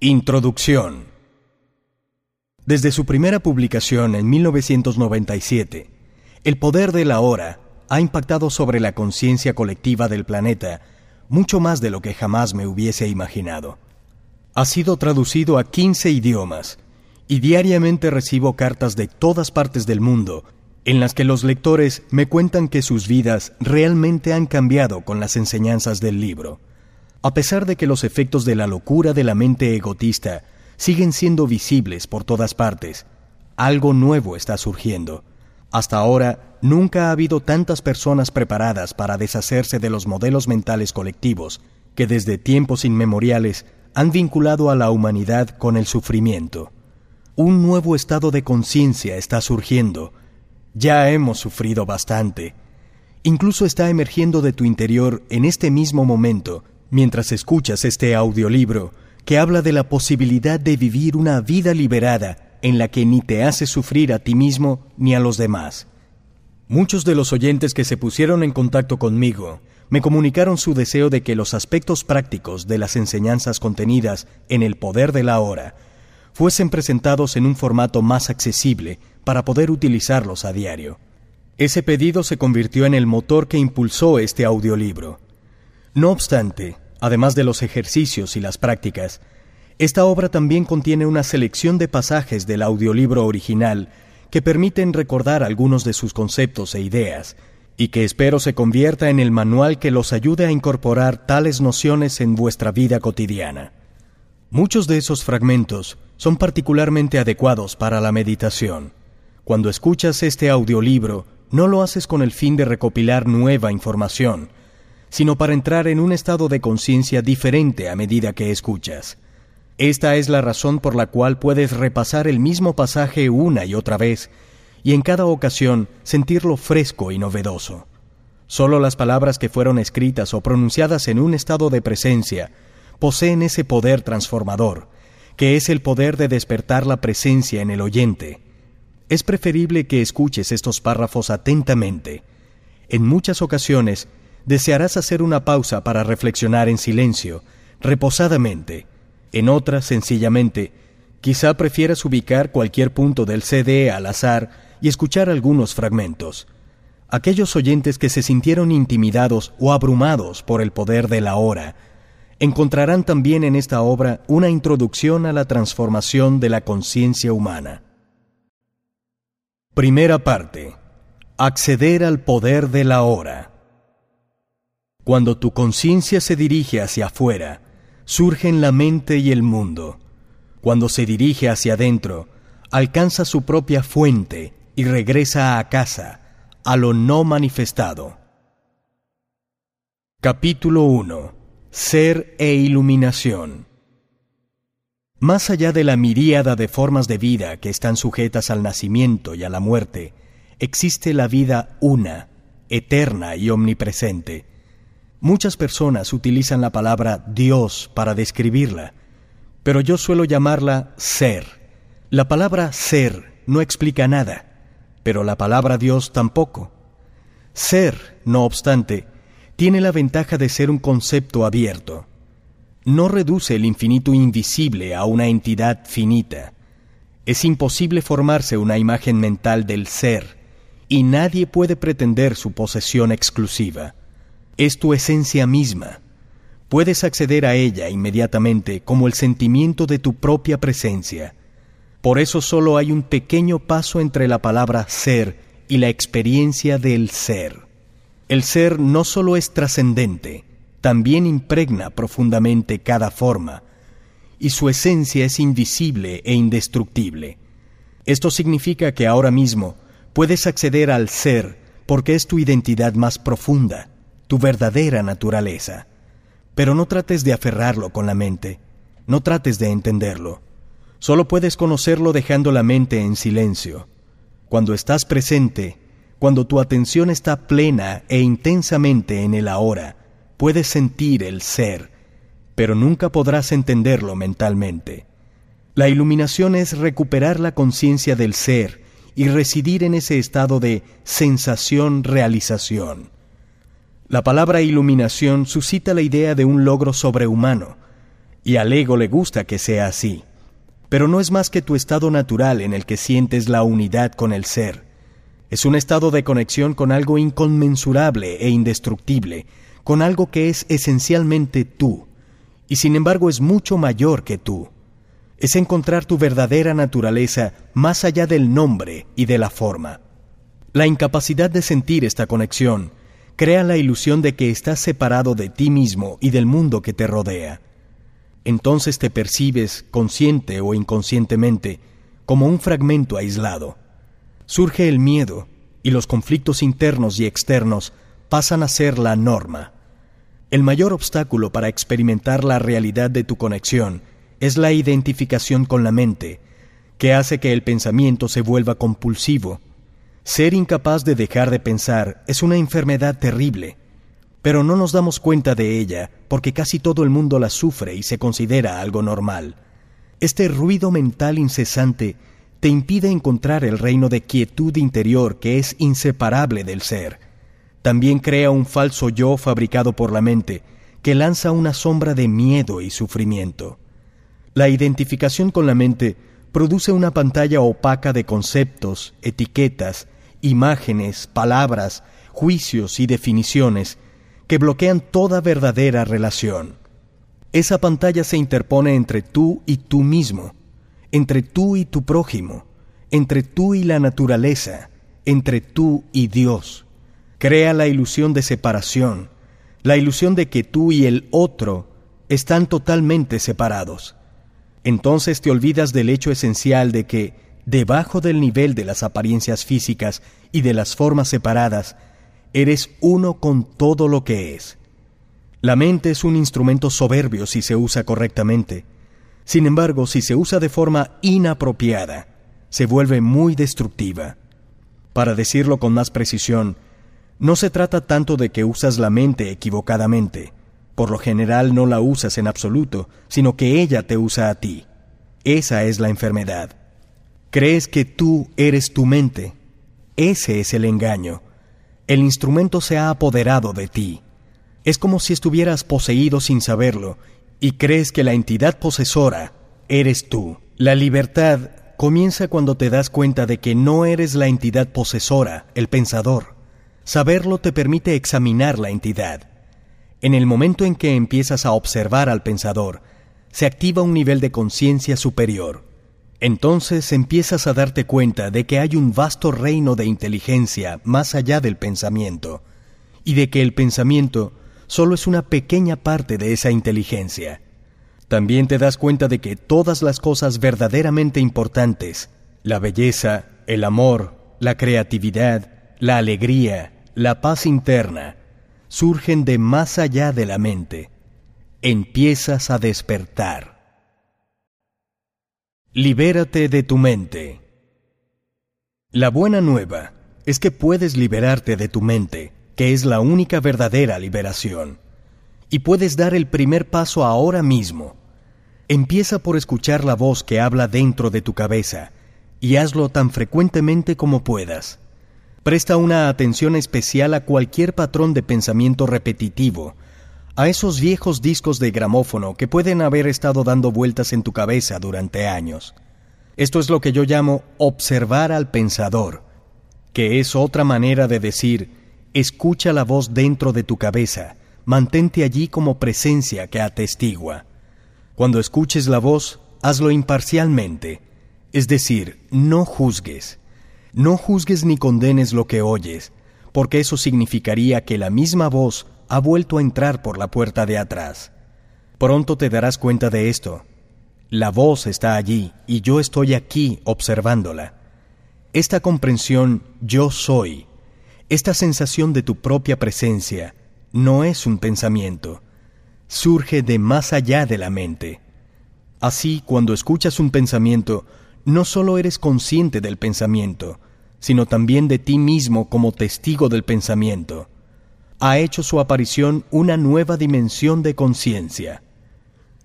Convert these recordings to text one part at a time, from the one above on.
Introducción Desde su primera publicación en 1997, El poder de la hora ha impactado sobre la conciencia colectiva del planeta mucho más de lo que jamás me hubiese imaginado. Ha sido traducido a 15 idiomas y diariamente recibo cartas de todas partes del mundo en las que los lectores me cuentan que sus vidas realmente han cambiado con las enseñanzas del libro. A pesar de que los efectos de la locura de la mente egotista siguen siendo visibles por todas partes, algo nuevo está surgiendo. Hasta ahora, nunca ha habido tantas personas preparadas para deshacerse de los modelos mentales colectivos que desde tiempos inmemoriales han vinculado a la humanidad con el sufrimiento. Un nuevo estado de conciencia está surgiendo. Ya hemos sufrido bastante. Incluso está emergiendo de tu interior en este mismo momento mientras escuchas este audiolibro que habla de la posibilidad de vivir una vida liberada en la que ni te haces sufrir a ti mismo ni a los demás. Muchos de los oyentes que se pusieron en contacto conmigo me comunicaron su deseo de que los aspectos prácticos de las enseñanzas contenidas en el poder de la hora fuesen presentados en un formato más accesible para poder utilizarlos a diario. Ese pedido se convirtió en el motor que impulsó este audiolibro. No obstante, además de los ejercicios y las prácticas, esta obra también contiene una selección de pasajes del audiolibro original que permiten recordar algunos de sus conceptos e ideas, y que espero se convierta en el manual que los ayude a incorporar tales nociones en vuestra vida cotidiana. Muchos de esos fragmentos son particularmente adecuados para la meditación. Cuando escuchas este audiolibro, no lo haces con el fin de recopilar nueva información, sino para entrar en un estado de conciencia diferente a medida que escuchas. Esta es la razón por la cual puedes repasar el mismo pasaje una y otra vez, y en cada ocasión sentirlo fresco y novedoso. Solo las palabras que fueron escritas o pronunciadas en un estado de presencia poseen ese poder transformador, que es el poder de despertar la presencia en el oyente. Es preferible que escuches estos párrafos atentamente. En muchas ocasiones desearás hacer una pausa para reflexionar en silencio, reposadamente. En otras, sencillamente, quizá prefieras ubicar cualquier punto del CD al azar y escuchar algunos fragmentos. Aquellos oyentes que se sintieron intimidados o abrumados por el poder de la hora, encontrarán también en esta obra una introducción a la transformación de la conciencia humana. Primera parte. Acceder al poder de la hora. Cuando tu conciencia se dirige hacia afuera, surgen la mente y el mundo. Cuando se dirige hacia adentro, alcanza su propia fuente y regresa a casa, a lo no manifestado. Capítulo 1. Ser e iluminación. Más allá de la miríada de formas de vida que están sujetas al nacimiento y a la muerte, existe la vida una, eterna y omnipresente, Muchas personas utilizan la palabra Dios para describirla, pero yo suelo llamarla ser. La palabra ser no explica nada, pero la palabra Dios tampoco. Ser, no obstante, tiene la ventaja de ser un concepto abierto. No reduce el infinito invisible a una entidad finita. Es imposible formarse una imagen mental del ser, y nadie puede pretender su posesión exclusiva es tu esencia misma. Puedes acceder a ella inmediatamente como el sentimiento de tu propia presencia. Por eso solo hay un pequeño paso entre la palabra ser y la experiencia del ser. El ser no solo es trascendente, también impregna profundamente cada forma, y su esencia es invisible e indestructible. Esto significa que ahora mismo puedes acceder al ser porque es tu identidad más profunda tu verdadera naturaleza. Pero no trates de aferrarlo con la mente, no trates de entenderlo. Solo puedes conocerlo dejando la mente en silencio. Cuando estás presente, cuando tu atención está plena e intensamente en el ahora, puedes sentir el ser, pero nunca podrás entenderlo mentalmente. La iluminación es recuperar la conciencia del ser y residir en ese estado de sensación-realización. La palabra iluminación suscita la idea de un logro sobrehumano, y al ego le gusta que sea así. Pero no es más que tu estado natural en el que sientes la unidad con el ser. Es un estado de conexión con algo inconmensurable e indestructible, con algo que es esencialmente tú, y sin embargo es mucho mayor que tú. Es encontrar tu verdadera naturaleza más allá del nombre y de la forma. La incapacidad de sentir esta conexión crea la ilusión de que estás separado de ti mismo y del mundo que te rodea. Entonces te percibes, consciente o inconscientemente, como un fragmento aislado. Surge el miedo y los conflictos internos y externos pasan a ser la norma. El mayor obstáculo para experimentar la realidad de tu conexión es la identificación con la mente, que hace que el pensamiento se vuelva compulsivo ser incapaz de dejar de pensar es una enfermedad terrible, pero no nos damos cuenta de ella porque casi todo el mundo la sufre y se considera algo normal. Este ruido mental incesante te impide encontrar el reino de quietud interior que es inseparable del ser. También crea un falso yo fabricado por la mente que lanza una sombra de miedo y sufrimiento. La identificación con la mente produce una pantalla opaca de conceptos, etiquetas, imágenes, palabras, juicios y definiciones que bloquean toda verdadera relación. Esa pantalla se interpone entre tú y tú mismo, entre tú y tu prójimo, entre tú y la naturaleza, entre tú y Dios. Crea la ilusión de separación, la ilusión de que tú y el otro están totalmente separados. Entonces te olvidas del hecho esencial de que debajo del nivel de las apariencias físicas y de las formas separadas, eres uno con todo lo que es. La mente es un instrumento soberbio si se usa correctamente. Sin embargo, si se usa de forma inapropiada, se vuelve muy destructiva. Para decirlo con más precisión, no se trata tanto de que usas la mente equivocadamente. Por lo general no la usas en absoluto, sino que ella te usa a ti. Esa es la enfermedad. Crees que tú eres tu mente. Ese es el engaño. El instrumento se ha apoderado de ti. Es como si estuvieras poseído sin saberlo y crees que la entidad posesora eres tú. La libertad comienza cuando te das cuenta de que no eres la entidad posesora, el pensador. Saberlo te permite examinar la entidad. En el momento en que empiezas a observar al pensador, se activa un nivel de conciencia superior. Entonces empiezas a darte cuenta de que hay un vasto reino de inteligencia más allá del pensamiento, y de que el pensamiento solo es una pequeña parte de esa inteligencia. También te das cuenta de que todas las cosas verdaderamente importantes, la belleza, el amor, la creatividad, la alegría, la paz interna, surgen de más allá de la mente. Empiezas a despertar. Libérate de tu mente. La buena nueva es que puedes liberarte de tu mente, que es la única verdadera liberación. Y puedes dar el primer paso ahora mismo. Empieza por escuchar la voz que habla dentro de tu cabeza, y hazlo tan frecuentemente como puedas. Presta una atención especial a cualquier patrón de pensamiento repetitivo, a esos viejos discos de gramófono que pueden haber estado dando vueltas en tu cabeza durante años. Esto es lo que yo llamo observar al pensador, que es otra manera de decir, escucha la voz dentro de tu cabeza, mantente allí como presencia que atestigua. Cuando escuches la voz, hazlo imparcialmente, es decir, no juzgues. No juzgues ni condenes lo que oyes, porque eso significaría que la misma voz ha vuelto a entrar por la puerta de atrás. Pronto te darás cuenta de esto. La voz está allí y yo estoy aquí observándola. Esta comprensión yo soy, esta sensación de tu propia presencia, no es un pensamiento, surge de más allá de la mente. Así, cuando escuchas un pensamiento, no solo eres consciente del pensamiento, sino también de ti mismo como testigo del pensamiento ha hecho su aparición una nueva dimensión de conciencia.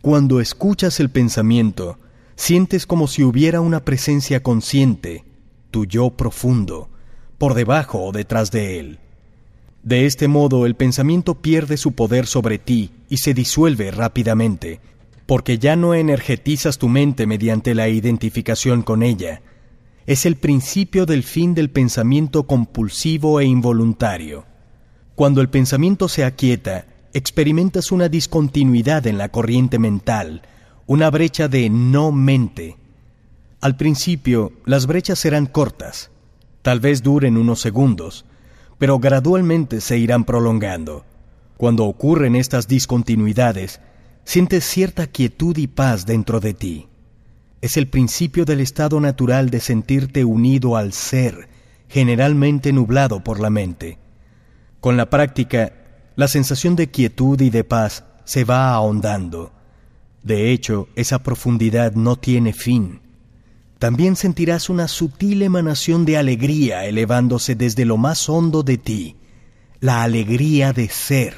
Cuando escuchas el pensamiento, sientes como si hubiera una presencia consciente, tu yo profundo, por debajo o detrás de él. De este modo el pensamiento pierde su poder sobre ti y se disuelve rápidamente, porque ya no energetizas tu mente mediante la identificación con ella. Es el principio del fin del pensamiento compulsivo e involuntario. Cuando el pensamiento se aquieta, experimentas una discontinuidad en la corriente mental, una brecha de no mente. Al principio, las brechas serán cortas, tal vez duren unos segundos, pero gradualmente se irán prolongando. Cuando ocurren estas discontinuidades, sientes cierta quietud y paz dentro de ti. Es el principio del estado natural de sentirte unido al ser, generalmente nublado por la mente. Con la práctica, la sensación de quietud y de paz se va ahondando. De hecho, esa profundidad no tiene fin. También sentirás una sutil emanación de alegría elevándose desde lo más hondo de ti, la alegría de ser.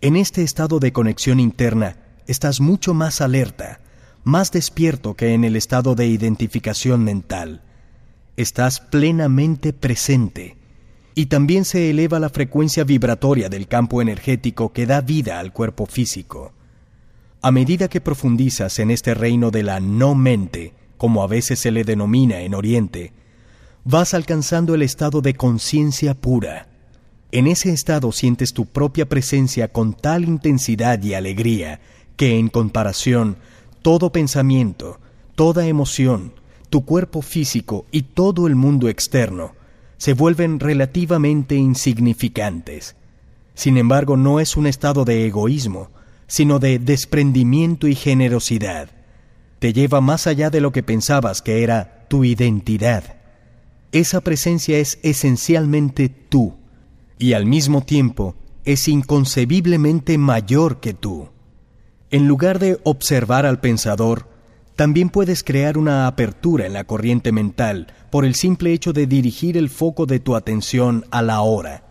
En este estado de conexión interna estás mucho más alerta, más despierto que en el estado de identificación mental. Estás plenamente presente y también se eleva la frecuencia vibratoria del campo energético que da vida al cuerpo físico. A medida que profundizas en este reino de la no mente, como a veces se le denomina en Oriente, vas alcanzando el estado de conciencia pura. En ese estado sientes tu propia presencia con tal intensidad y alegría que en comparación todo pensamiento, toda emoción, tu cuerpo físico y todo el mundo externo se vuelven relativamente insignificantes. Sin embargo, no es un estado de egoísmo, sino de desprendimiento y generosidad. Te lleva más allá de lo que pensabas que era tu identidad. Esa presencia es esencialmente tú, y al mismo tiempo es inconcebiblemente mayor que tú. En lugar de observar al pensador, también puedes crear una apertura en la corriente mental por el simple hecho de dirigir el foco de tu atención a la hora.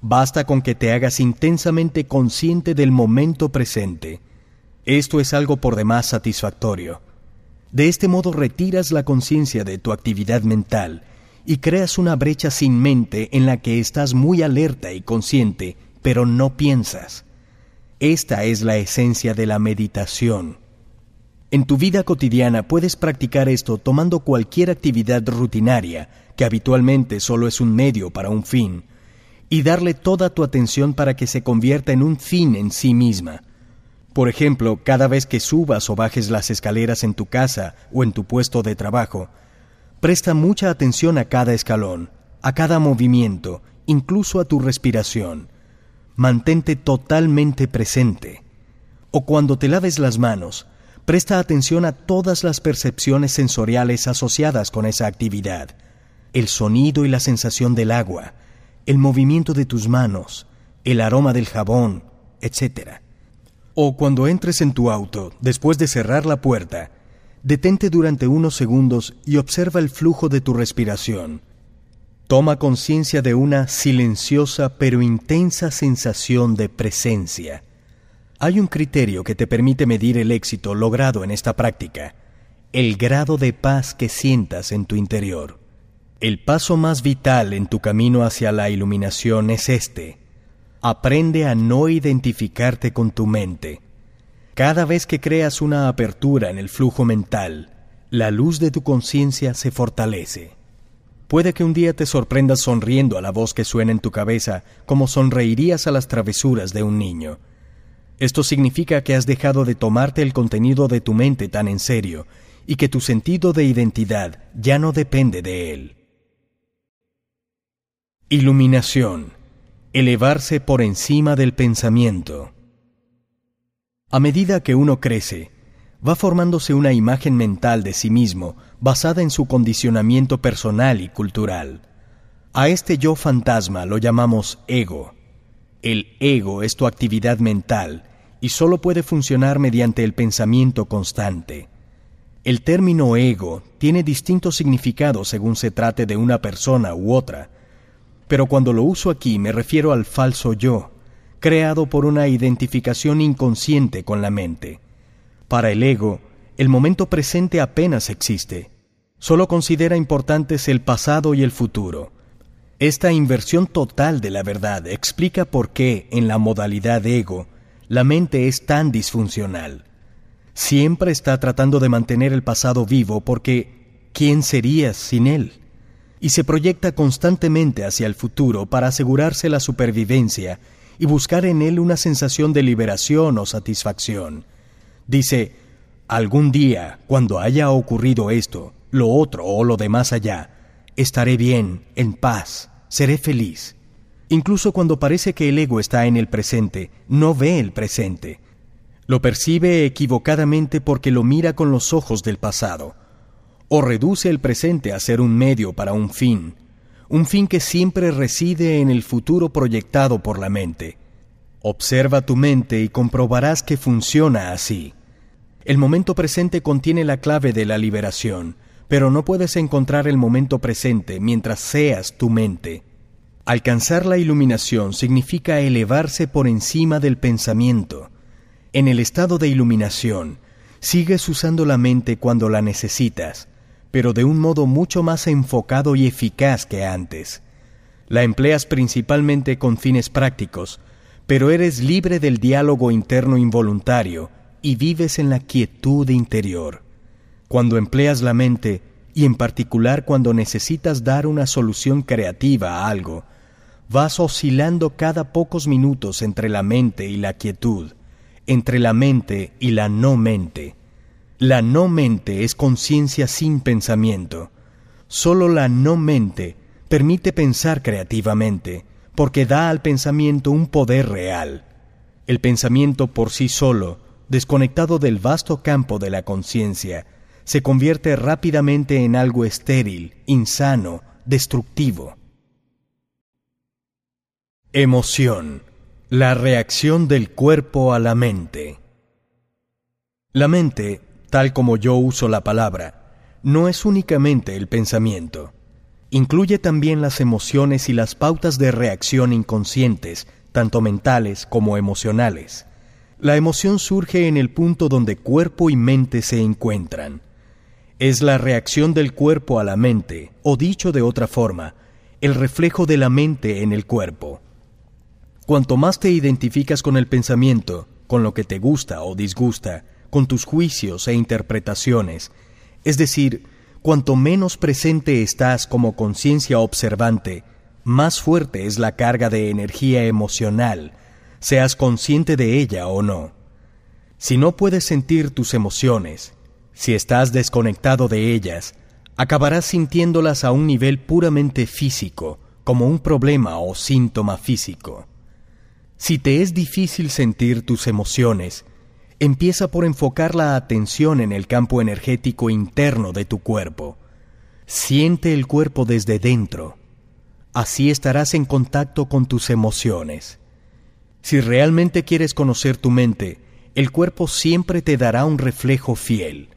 Basta con que te hagas intensamente consciente del momento presente. Esto es algo por demás satisfactorio. De este modo retiras la conciencia de tu actividad mental y creas una brecha sin mente en la que estás muy alerta y consciente, pero no piensas. Esta es la esencia de la meditación. En tu vida cotidiana puedes practicar esto tomando cualquier actividad rutinaria, que habitualmente solo es un medio para un fin, y darle toda tu atención para que se convierta en un fin en sí misma. Por ejemplo, cada vez que subas o bajes las escaleras en tu casa o en tu puesto de trabajo, presta mucha atención a cada escalón, a cada movimiento, incluso a tu respiración. Mantente totalmente presente. O cuando te laves las manos, Presta atención a todas las percepciones sensoriales asociadas con esa actividad, el sonido y la sensación del agua, el movimiento de tus manos, el aroma del jabón, etc. O cuando entres en tu auto, después de cerrar la puerta, detente durante unos segundos y observa el flujo de tu respiración. Toma conciencia de una silenciosa pero intensa sensación de presencia. Hay un criterio que te permite medir el éxito logrado en esta práctica, el grado de paz que sientas en tu interior. El paso más vital en tu camino hacia la iluminación es este. Aprende a no identificarte con tu mente. Cada vez que creas una apertura en el flujo mental, la luz de tu conciencia se fortalece. Puede que un día te sorprendas sonriendo a la voz que suena en tu cabeza como sonreirías a las travesuras de un niño esto significa que has dejado de tomarte el contenido de tu mente tan en serio y que tu sentido de identidad ya no depende de él. Iluminación. Elevarse por encima del pensamiento. A medida que uno crece, va formándose una imagen mental de sí mismo basada en su condicionamiento personal y cultural. A este yo fantasma lo llamamos ego. El ego es tu actividad mental y solo puede funcionar mediante el pensamiento constante. El término ego tiene distintos significados según se trate de una persona u otra, pero cuando lo uso aquí me refiero al falso yo, creado por una identificación inconsciente con la mente. Para el ego, el momento presente apenas existe, solo considera importantes el pasado y el futuro. Esta inversión total de la verdad explica por qué en la modalidad ego la mente es tan disfuncional. Siempre está tratando de mantener el pasado vivo porque ¿quién serías sin él? Y se proyecta constantemente hacia el futuro para asegurarse la supervivencia y buscar en él una sensación de liberación o satisfacción. Dice, algún día, cuando haya ocurrido esto, lo otro o lo de más allá, estaré bien, en paz, seré feliz. Incluso cuando parece que el ego está en el presente, no ve el presente. Lo percibe equivocadamente porque lo mira con los ojos del pasado. O reduce el presente a ser un medio para un fin, un fin que siempre reside en el futuro proyectado por la mente. Observa tu mente y comprobarás que funciona así. El momento presente contiene la clave de la liberación, pero no puedes encontrar el momento presente mientras seas tu mente. Alcanzar la iluminación significa elevarse por encima del pensamiento. En el estado de iluminación, sigues usando la mente cuando la necesitas, pero de un modo mucho más enfocado y eficaz que antes. La empleas principalmente con fines prácticos, pero eres libre del diálogo interno involuntario y vives en la quietud interior. Cuando empleas la mente, y en particular cuando necesitas dar una solución creativa a algo, vas oscilando cada pocos minutos entre la mente y la quietud, entre la mente y la no mente. La no mente es conciencia sin pensamiento. Solo la no mente permite pensar creativamente, porque da al pensamiento un poder real. El pensamiento por sí solo, desconectado del vasto campo de la conciencia, se convierte rápidamente en algo estéril, insano, destructivo. Emoción. La reacción del cuerpo a la mente. La mente, tal como yo uso la palabra, no es únicamente el pensamiento. Incluye también las emociones y las pautas de reacción inconscientes, tanto mentales como emocionales. La emoción surge en el punto donde cuerpo y mente se encuentran. Es la reacción del cuerpo a la mente, o dicho de otra forma, el reflejo de la mente en el cuerpo. Cuanto más te identificas con el pensamiento, con lo que te gusta o disgusta, con tus juicios e interpretaciones, es decir, cuanto menos presente estás como conciencia observante, más fuerte es la carga de energía emocional, seas consciente de ella o no. Si no puedes sentir tus emociones, si estás desconectado de ellas, acabarás sintiéndolas a un nivel puramente físico, como un problema o síntoma físico. Si te es difícil sentir tus emociones, empieza por enfocar la atención en el campo energético interno de tu cuerpo. Siente el cuerpo desde dentro. Así estarás en contacto con tus emociones. Si realmente quieres conocer tu mente, el cuerpo siempre te dará un reflejo fiel.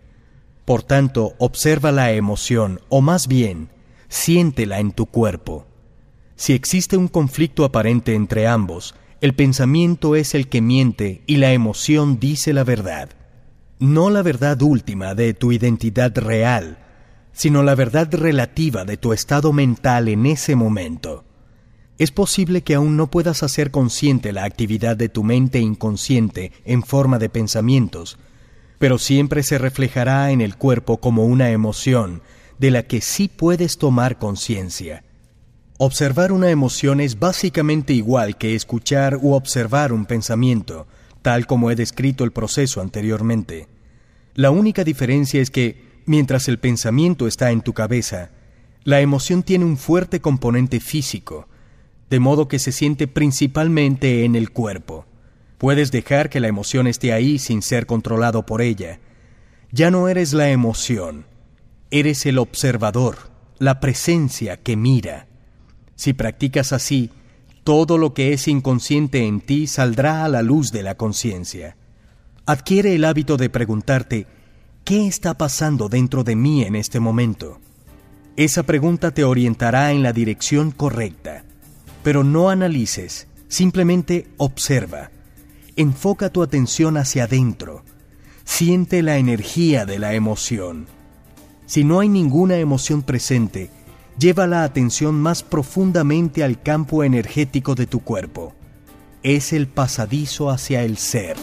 Por tanto, observa la emoción, o más bien, siéntela en tu cuerpo. Si existe un conflicto aparente entre ambos, el pensamiento es el que miente y la emoción dice la verdad. No la verdad última de tu identidad real, sino la verdad relativa de tu estado mental en ese momento. Es posible que aún no puedas hacer consciente la actividad de tu mente inconsciente en forma de pensamientos, pero siempre se reflejará en el cuerpo como una emoción de la que sí puedes tomar conciencia. Observar una emoción es básicamente igual que escuchar u observar un pensamiento, tal como he descrito el proceso anteriormente. La única diferencia es que, mientras el pensamiento está en tu cabeza, la emoción tiene un fuerte componente físico, de modo que se siente principalmente en el cuerpo. Puedes dejar que la emoción esté ahí sin ser controlado por ella. Ya no eres la emoción, eres el observador, la presencia que mira. Si practicas así, todo lo que es inconsciente en ti saldrá a la luz de la conciencia. Adquiere el hábito de preguntarte, ¿qué está pasando dentro de mí en este momento? Esa pregunta te orientará en la dirección correcta. Pero no analices, simplemente observa. Enfoca tu atención hacia adentro. Siente la energía de la emoción. Si no hay ninguna emoción presente, lleva la atención más profundamente al campo energético de tu cuerpo. Es el pasadizo hacia el ser.